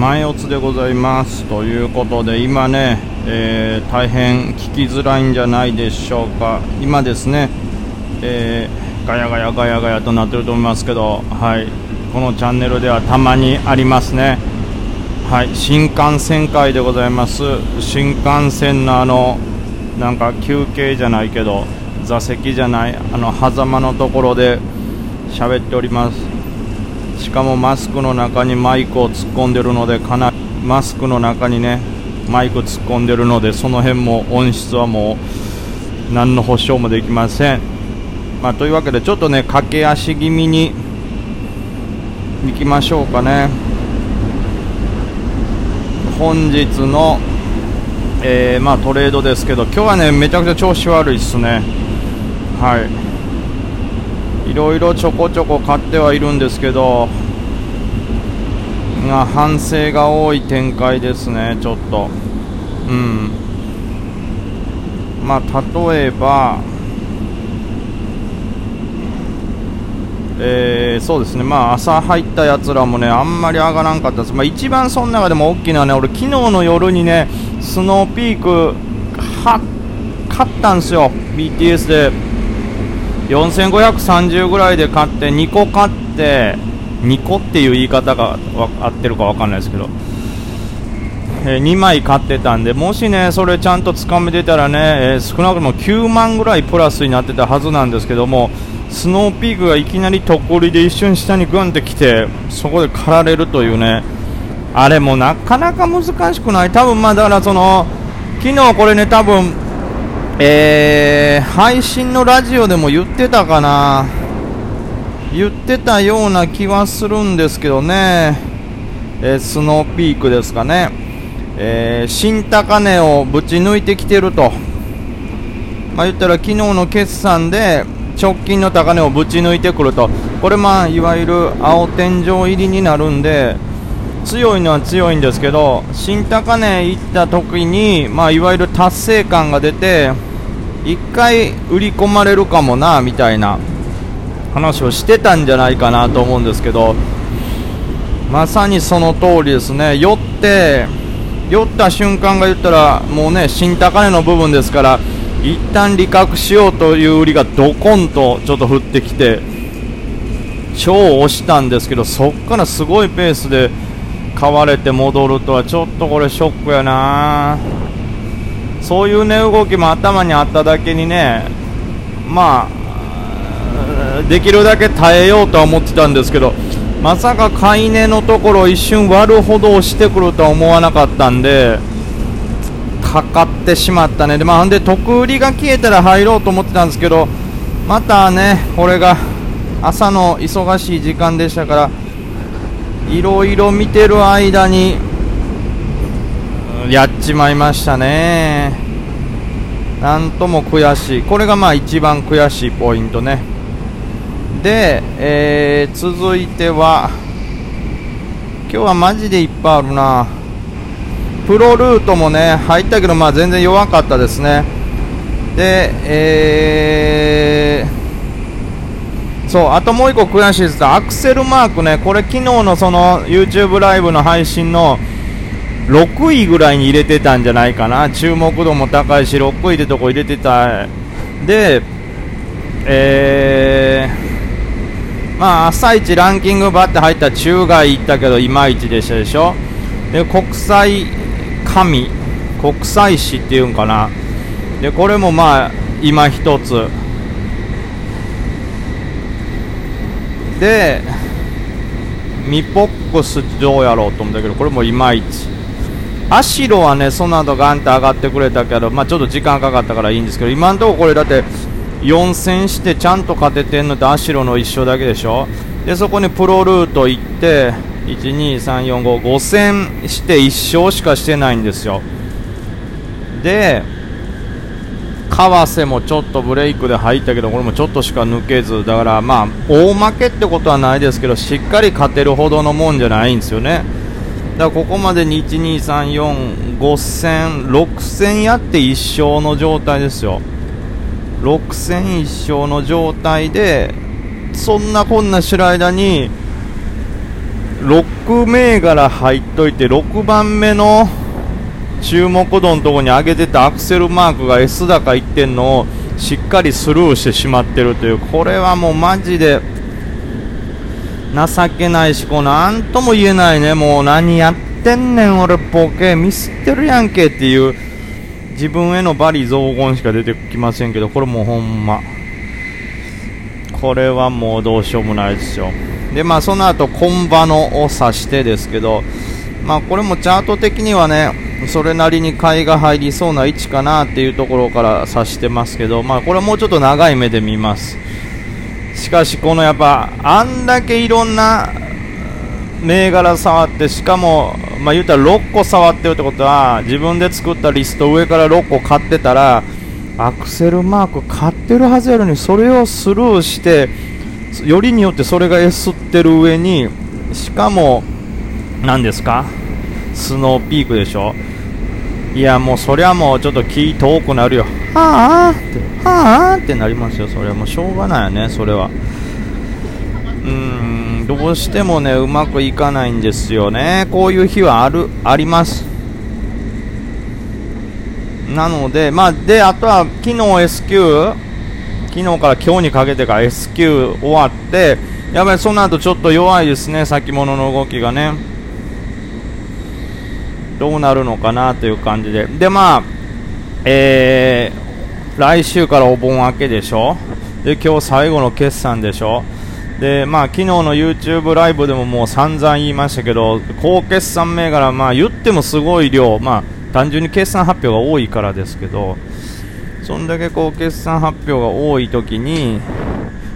前オツでございます。ということで今ね、えー、大変聞きづらいんじゃないでしょうか。今ですね、えー、ガヤガヤガヤガヤとなってると思いますけどはい。このチャンネルではたまにありますね。はい。新幹線会でございます。新幹線のあのなんか休憩じゃないけど座席じゃないあの狭間のところで喋っております。しかもマスクの中にマイクを突っ込んでるのでかなりマスクの中にねマイク突っ込んでるのでその辺も音質はもう何の保証もできません、まあ、というわけでちょっとね駆け足気味に行きましょうかね。本日の、えー、まあ、トレードですけど今日はねめちゃくちゃ調子悪いっすね。はい。いろいろちょこちょこ買ってはいるんですけどが反省が多い展開ですねちょっと。うん。まあ例えばえー、そうですね、まあ、朝入ったやつらもね、あんまり上がらんかったです、まあ、一番その中でも大きいのはね、俺、昨日の夜にね、スノーピーク、は買ったんですよ、BTS で。4530ぐらいで買って2個買って2個っていう言い方が合ってるか分かんないですけど、えー、2枚買ってたんでもしねそれちゃんとつかめてたらね、えー、少なくとも9万ぐらいプラスになってたはずなんですけどもスノーピークがいきなりとっこりで一瞬下にグンってきてそこで刈られるというねあれもなかなか難しくない。多分まあだからその昨日これね多分えー、配信のラジオでも言ってたかな。言ってたような気はするんですけどね、えー、スノーピークですかね、えー、新高値をぶち抜いてきてると、まあ、言ったら昨日の決算で直近の高値をぶち抜いてくると、これ、まあ、いわゆる青天井入りになるんで、強いのは強いんですけど、新高値行った時に、まあ、いわゆる達成感が出て、1回売り込まれるかもなみたいな話をしてたんじゃないかなと思うんですけどまさにその通りですね。酔って酔った瞬間が言ったらもうね新高値の部分ですから一旦利確しようという売りがドコンとちょっと降ってきて超押したんですけどそこからすごいペースで買われて戻るとはちょっとこれショックやな。そういうね動きも頭にあっただけにねまあできるだけ耐えようとは思ってたんですけどまさか買い値のところ一瞬割るほど押してくるとは思わなかったんでかかってしまったね。でまあで得売りが消えたら入ろうと思ってたんですけどまたねこれが朝の忙しい時間でしたからいろいろ見てる間にやっちまいましたね。なんとも悔しい。これがまあ一番悔しいポイントね。で、えー、続いては今日はマジでいっぱいあるな。プロルートもね入ったけどまあ全然弱かったですね。でえー、そうあともう1個悔しいです。アクセルマークねこれ昨日のその YouTube ライブの配信の6位ぐらいに入れてたんじゃないかな、注目度も高いし、6位ってとこ入れてた、で、えー、まあ、朝一ランキングバッて入った中外行ったけど、いまいちでしたでしょ、で国際神、国際史っていうんかな、でこれもまあ、今一つ。で、ミポックスどうやろうと思ったけど、これもいまいち。アシロはね、その後ガンって上がってくれたけど、まあ、ちょっと時間かかったからいいんですけど、今のところこれだって4戦してちゃんと勝ててんのってアシロの1勝だけでしょ？で、そこにプロルート行って、1、2、3、4、5、5戦して1勝しかしてないんですよ。で、川瀬もちょっとブレイクで入ったけど、これもちょっとしか抜けず、だからまあ、大負けってことはないですけど、しっかり勝てるほどのもんじゃないんですよね。だからここまでに1、2、3、4、5戦、6戦やって1勝の状態ですよ。6戦1勝の状態で、そんなこんなしてる間に、6銘柄入っといて6番目の注目度のところに上げてたアクセルマークが S 高いってんのをしっかりスルーしてしまってるというこれはもうマジで情けないしこうなんとも言えないね。もう何やってんねん俺ボケ。ミスってるやんけっていう自分への罵詈雑言しか出てきませんけどこれもうほんま。これはもうどうしようもないですよ。でまあその後コンバノを指してですけどまあこれもチャート的にはねそれなりに買いが入りそうな位置かなっていうところから指してますけどまあこれはもうちょっと長い目で見ます。しかしこのやっぱあんだけいろんな銘柄触ってしかもまあ言うたら6個触ってるってことは自分で作ったリスト上から6個買ってたらアクセルマーク買ってるはずやのにそれをスルーしてよりによってそれが S ってる上にしかも何ですか？スノーピークでしょ？いやもうそりゃもうちょっと気遠くなるよ。はあってはあってなりますよそれはもう。しょうがないよねそれは。うーんどうしてもねうまくいかないんですよね。こういう日はあるあります。なのでまあであとは昨日 S q 昨日から今日にかけてが S q 終わってやばいその後ちょっと弱いですね先物の動きがね。どうなるのかなという感じで。でまあえー、来週からお盆明けでしょ？で今日最後の決算でしょ？でまあ昨日の YouTube ライブでももう散々言いましたけど高決算銘柄まあ言ってもすごい量まあ単純に決算発表が多いからですけどそんだけこう決算発表が多い時に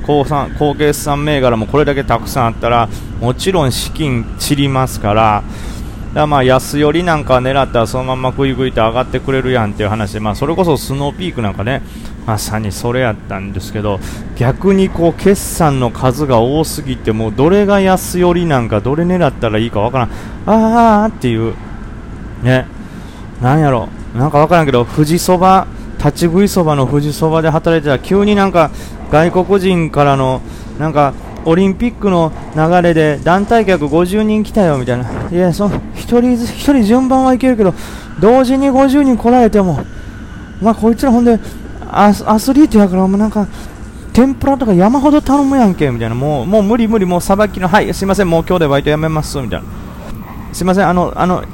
高高決算銘柄もこれだけたくさんあったらもちろん資金散りますからだまあ安寄りなんか狙ったらそのままグイグイと上がってくれるやんっていう話で、まあ、それこそスノーピークなんかねまさにそれやったんですけど逆にこう決算の数が多すぎてもうどれが安寄りなんかどれ狙ったらいいかわからん。あーっていうね。なんやろ。なんかわからんけど富士そば立ち食いそばの富士そばで働いてたら急になんか外国人からのなんかオリンピックの流れで団体客50人来たよみたいな、いや、その1人1人順番はいけるけど、同時に50人来られても、まあ、こいつらほんでアスアスリートやから、もうなんか、天ぷらとか山ほど頼むやんけみたいな、もうもう無理無理、もうさばきの、はい、すいません、もう今日でバイトやめますみたいな、すいません、あの、あの、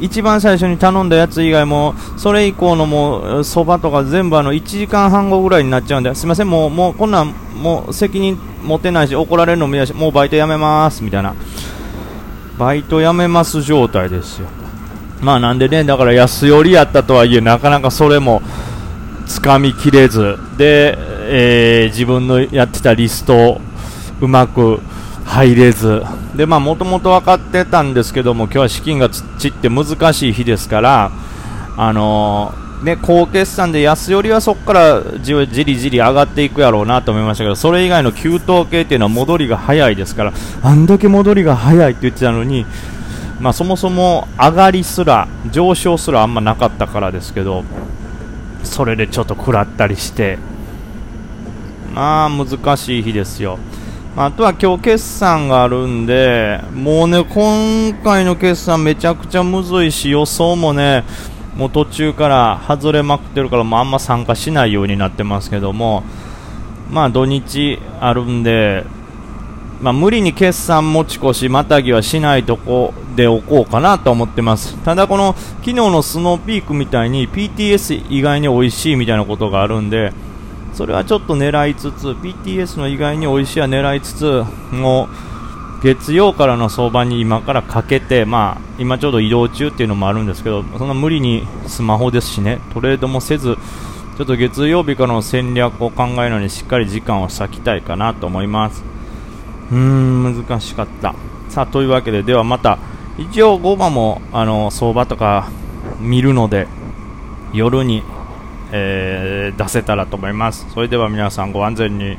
一番最初に頼んだやつ以外もそれ以降のもうそばとか全部あの1時間半後ぐらいになっちゃうんですいませんもうもうこんなんもう責任持てないし怒られるのも嫌しもうバイトやめますみたいな。バイトやめます状態ですよ。まあなんでねだから安寄りやったとはいえなかなかそれもつかみきれず。で、えー、自分のやってたリストをうまく入れずでまあもともと分かってたんですけども今日は資金が散って難しい日ですからあのー、ね高決算で安寄りはそこからじりじり上がっていくやろうなと思いましたけどそれ以外の給湯系っていうのは戻りが早いですからあんだけ戻りが早いって言ってたのにまあ、そもそも上がりすら上昇すらあんまなかったからですけどそれでちょっと食らったりしてまあ難しい日ですよ。あとは今日決算があるんで、もうね、今回の決算めちゃくちゃむずいし、予想もね、もう途中から外れまくってるから、もうあんま参加しないようになってますけども、まあ土日あるんで、まあ、無理に決算持ち越し、またぎはしないとこでおこうかなと思ってます。ただこの昨日のスノーピークみたいに PTS 意外に美味しいみたいなことがあるんで、それはちょっと狙いつつ BTS の意外に美味しいは狙いつつもう月曜からの相場に今からかけて、まあ、今ちょうど移動中っていうのもあるんですけどそんな無理にスマホですしね。トレードもせずちょっと月曜日からの戦略を考えるのにしっかり時間を割きたいかなと思います。うーん難しかった。さあというわけでではまた一応5番もあの相場とか見るので夜にえー、出せたらと思います。それでは皆さんご安全に。